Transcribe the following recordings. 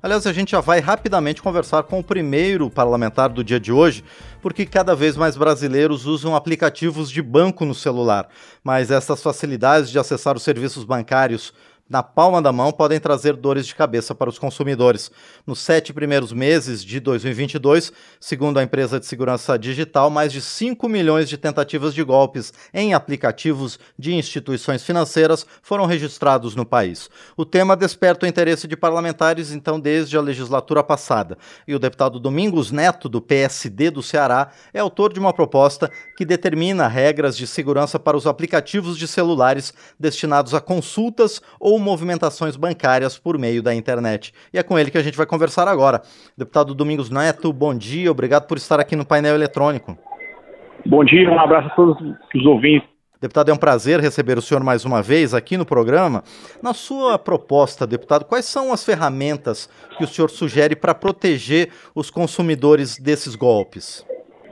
Aliás, a gente já vai rapidamente conversar com o primeiro parlamentar do dia de hoje, porque cada vez mais brasileiros usam aplicativos de banco no celular. Mas essas facilidades de acessar os serviços bancários na palma da mão podem trazer dores de cabeça para os consumidores. Nos sete primeiros meses de 2022, segundo a empresa de segurança digital, mais de 5 milhões de tentativas de golpes em aplicativos de instituições financeiras foram registrados no país. O tema desperta o interesse de parlamentares, então, desde a legislatura passada. E o deputado Domingos Neto, do PSD do Ceará, é autor de uma proposta que determina regras de segurança para os aplicativos de celulares destinados a consultas ou ou movimentações bancárias por meio da internet. E é com ele que a gente vai conversar agora. Deputado Domingos Neto, bom dia, obrigado por estar aqui no painel eletrônico. Bom dia, um abraço a todos os ouvintes. Deputado, é um prazer receber o senhor mais uma vez aqui no programa. Na sua proposta, deputado, quais são as ferramentas que o senhor sugere para proteger os consumidores desses golpes?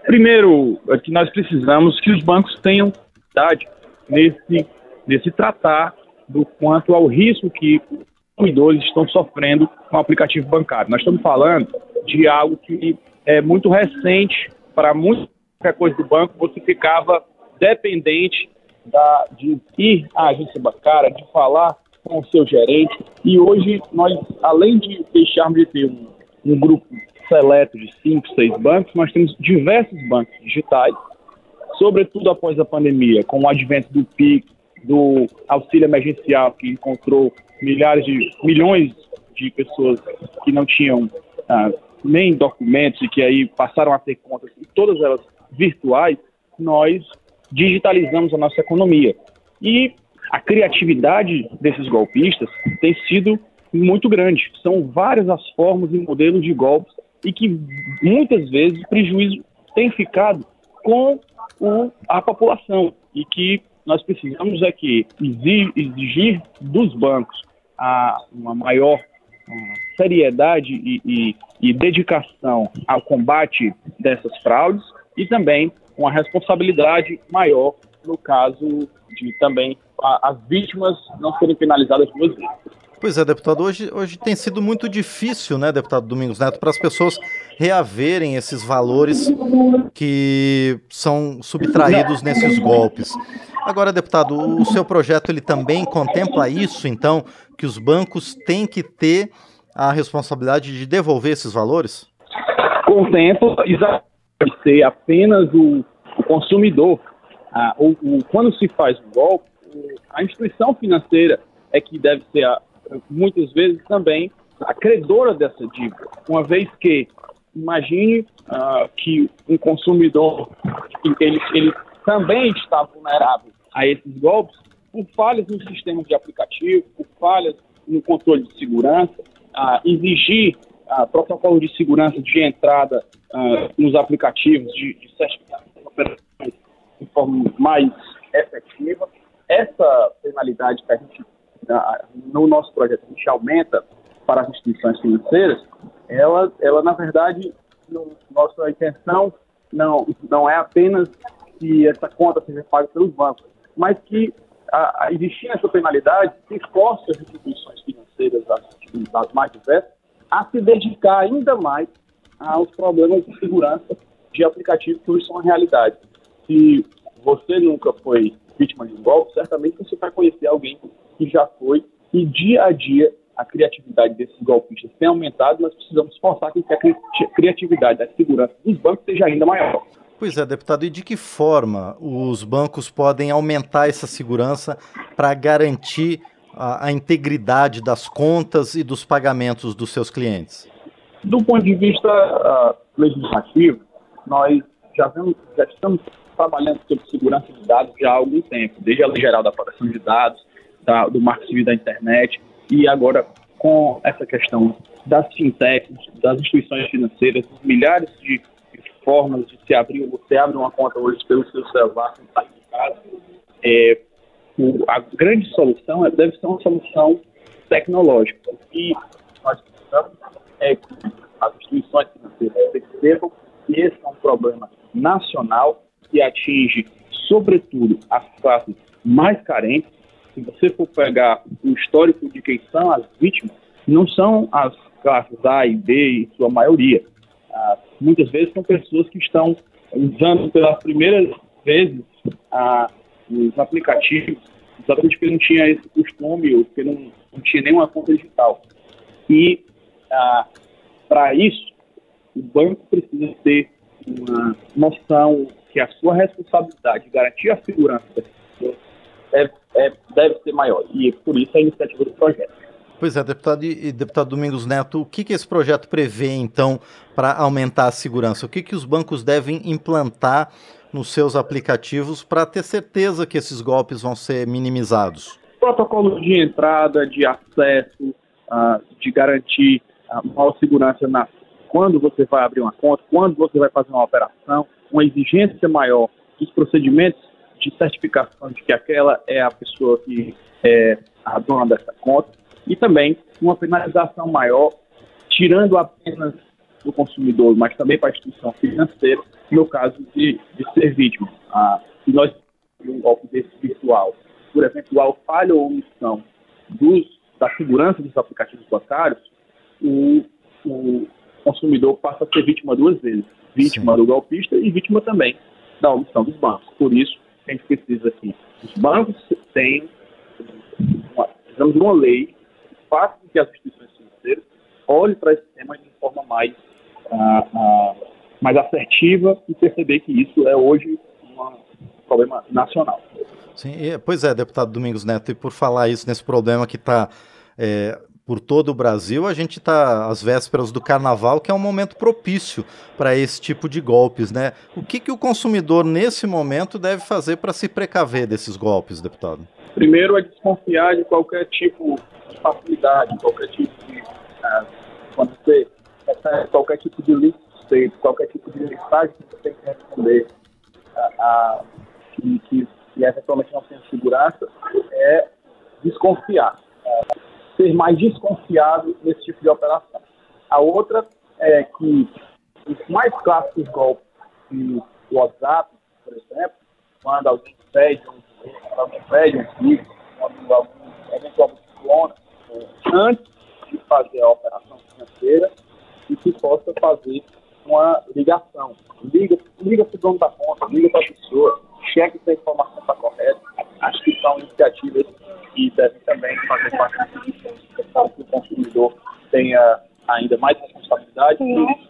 Primeiro, é que nós precisamos que os bancos tenham idade nesse, nesse tratar do quanto ao risco que os consumidores estão sofrendo com o aplicativo bancário. Nós estamos falando de algo que é muito recente para muita coisa do banco, você ficava dependente da, de ir à agência bancária, de falar com o seu gerente. E hoje, nós, além de deixarmos de ter um, um grupo seleto de cinco, seis bancos, nós temos diversos bancos digitais, sobretudo após a pandemia, com o advento do PIX, do auxílio emergencial, que encontrou milhares de milhões de pessoas que não tinham ah, nem documentos e que aí passaram a ter contas, todas elas virtuais, nós digitalizamos a nossa economia. E a criatividade desses golpistas tem sido muito grande. São várias as formas e modelos de golpes e que muitas vezes o prejuízo tem ficado com o, a população e que nós precisamos é que exigir dos bancos a, uma maior seriedade e, e, e dedicação ao combate dessas fraudes e também uma responsabilidade maior no caso de também as vítimas não serem penalizadas duas vezes. Pois é, deputado, hoje, hoje tem sido muito difícil, né, deputado Domingos Neto, para as pessoas reaverem esses valores que são subtraídos nesses golpes. Agora, deputado, o seu projeto ele também contempla isso, então, que os bancos têm que ter a responsabilidade de devolver esses valores? Contempla, exatamente, ser apenas o, o consumidor. Ah, o, o, quando se faz um golpe, a instituição financeira é que deve ser a, muitas vezes também a credora dessa dívida, uma vez que imagine uh, que um consumidor ele, ele também está vulnerável a esses golpes por falhas no sistema de aplicativo, por falhas no controle de segurança, uh, exigir uh, protocolos de segurança de entrada nos aplicativos de, de certificação de forma mais efetiva. Essa penalidade que a gente no nosso projeto a gente aumenta para as instituições financeiras, ela, ela na verdade, no, nossa intenção não, não é apenas que essa conta seja paga pelos bancos, mas que a, a existir essa penalidade que force as instituições financeiras, as, as mais diversas, a se dedicar ainda mais aos problemas de segurança de aplicativos que hoje são a realidade. Se você nunca foi vítima de um golpe, certamente você vai conhecer alguém que já foi, e dia a dia a criatividade desses golpistas tem aumentado, nós precisamos forçar que a criatividade, a segurança dos bancos seja ainda maior. Pois é, deputado, e de que forma os bancos podem aumentar essa segurança para garantir a, a, integridade das contas e dos pagamentos dos seus clientes? Do ponto de vista uh, legislativo, nós já, vemos, já estamos trabalhando sobre segurança de dados já há algum tempo, desde a Lei Geral da Proteção de Dados, da, do marco civil da internet e agora com essa questão das fintechs, das instituições financeiras, milhares de, formas de se abrir, você abre uma conta hoje pelo seu celular, sem sair de casa. É, o, a grande solução é, deve ser uma solução tecnológica. E nós precisamos é que as instituições financeiras percebam que esse é um problema nacional que atinge, sobretudo, as classes mais carentes se você for pegar o histórico de quem são as vítimas, não são as classes A e B em sua maioria. Ah, muitas vezes são pessoas que estão usando pelas primeiras vezes ah, os aplicativos, exatamente porque não tinha esse costume ou porque não, não tinha nenhuma conta digital. E ah, para isso, o banco precisa ter uma noção que a sua responsabilidade de garantir a segurança deve, é, deve ser maior. E por isso a iniciativa do projeto. Pois é, deputado e deputado Domingos Neto, o que, que esse projeto prevê, então, para aumentar a segurança? O que, que os bancos devem implantar nos seus aplicativos para ter certeza que esses golpes vão ser minimizados? Protocolo de entrada, de acesso, uh, de garantir a maior segurança na, quando você vai abrir uma conta, quando você vai fazer uma operação, uma exigência maior dos procedimentos de certificação de que aquela é a pessoa que é a dona dessa conta e também uma penalização maior, tirando apenas do consumidor, mas também para a instituição financeira, no caso de, de ser vítima. Ah, se nós um golpe desse virtual, por eventual falha ou omissão dos, da segurança dos aplicativos bancários, o, o consumidor passa a ser vítima duas vezes. Vítima Sim. do golpista e vítima também da omissão dos bancos. Por isso, a gente precisa que os bancos tenham uma, uma lei que faça com que as instituições financeiras olhem para esse tema de forma mais, uh, uh, mais assertiva e perceber que isso é hoje uma, um problema nacional. Sim, pois é, deputado Domingos Neto, e por falar isso nesse problema que está é, por todo o Brasil, a gente está às vésperas do carnaval, que é um momento propício para esse tipo de golpes, né? O que, que o consumidor, nesse momento, deve fazer para se precaver desses golpes, deputado? Primeiro é desconfiar de qualquer tipo de facilidade, qualquer tipo de. Uh, quando você recebe qualquer tipo de link feito, qualquer tipo de mensagem que você tem que responder, uh, que, que, que eventualmente não tem segurança, é desconfiar ser mais desconfiado nesse tipo de operação. A outra é que os mais clássicos golpes do WhatsApp, por exemplo, quando alguém pede um quando alguém pede um vídeo, quando alguém eventualmente clona, antes de fazer a operação financeira e que possa fazer uma ligação. Liga, liga para o dono da conta, liga para a pessoa, cheque se a informação está correta. Acho que são iniciativas que devem também fazer parte consumidor tenha ainda mais responsabilidade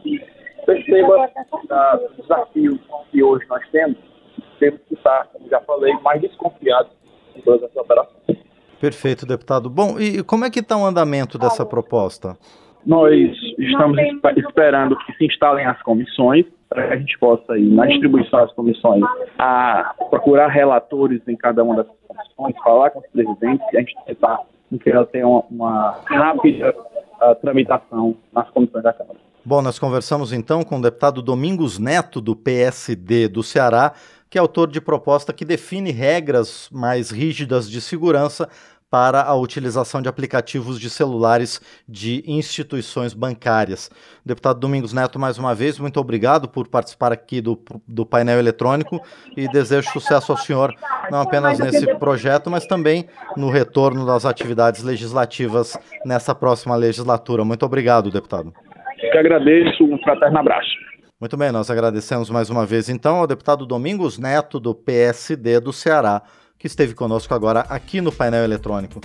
e perceba uh, os desafios que hoje nós temos, temos que estar, como já falei, mais desconfiados em todas essas operações. Perfeito, deputado. Bom, e como é que está o andamento dessa proposta? Nós estamos esperando que se instalem as comissões para que a gente possa ir na distribuição das comissões a procurar relatores em cada uma das comissões, falar com os presidentes e a gente tentar que ela tenha uma, uma rápida uh, tramitação nas comissões da Câmara. Bom, nós conversamos então com o deputado Domingos Neto, do PSD do Ceará, que é autor de proposta que define regras mais rígidas de segurança para a utilização de aplicativos de celulares de instituições bancárias. Deputado Domingos Neto, mais uma vez, muito obrigado por participar aqui do, do painel eletrônico e desejo sucesso ao senhor, não apenas nesse projeto, mas também no retorno das atividades legislativas nessa próxima legislatura. Muito obrigado, deputado. Eu que agradeço, um fraterno abraço. Muito bem, nós agradecemos mais uma vez então ao deputado Domingos Neto, do PSD do Ceará que esteve conosco agora aqui no painel eletrônico.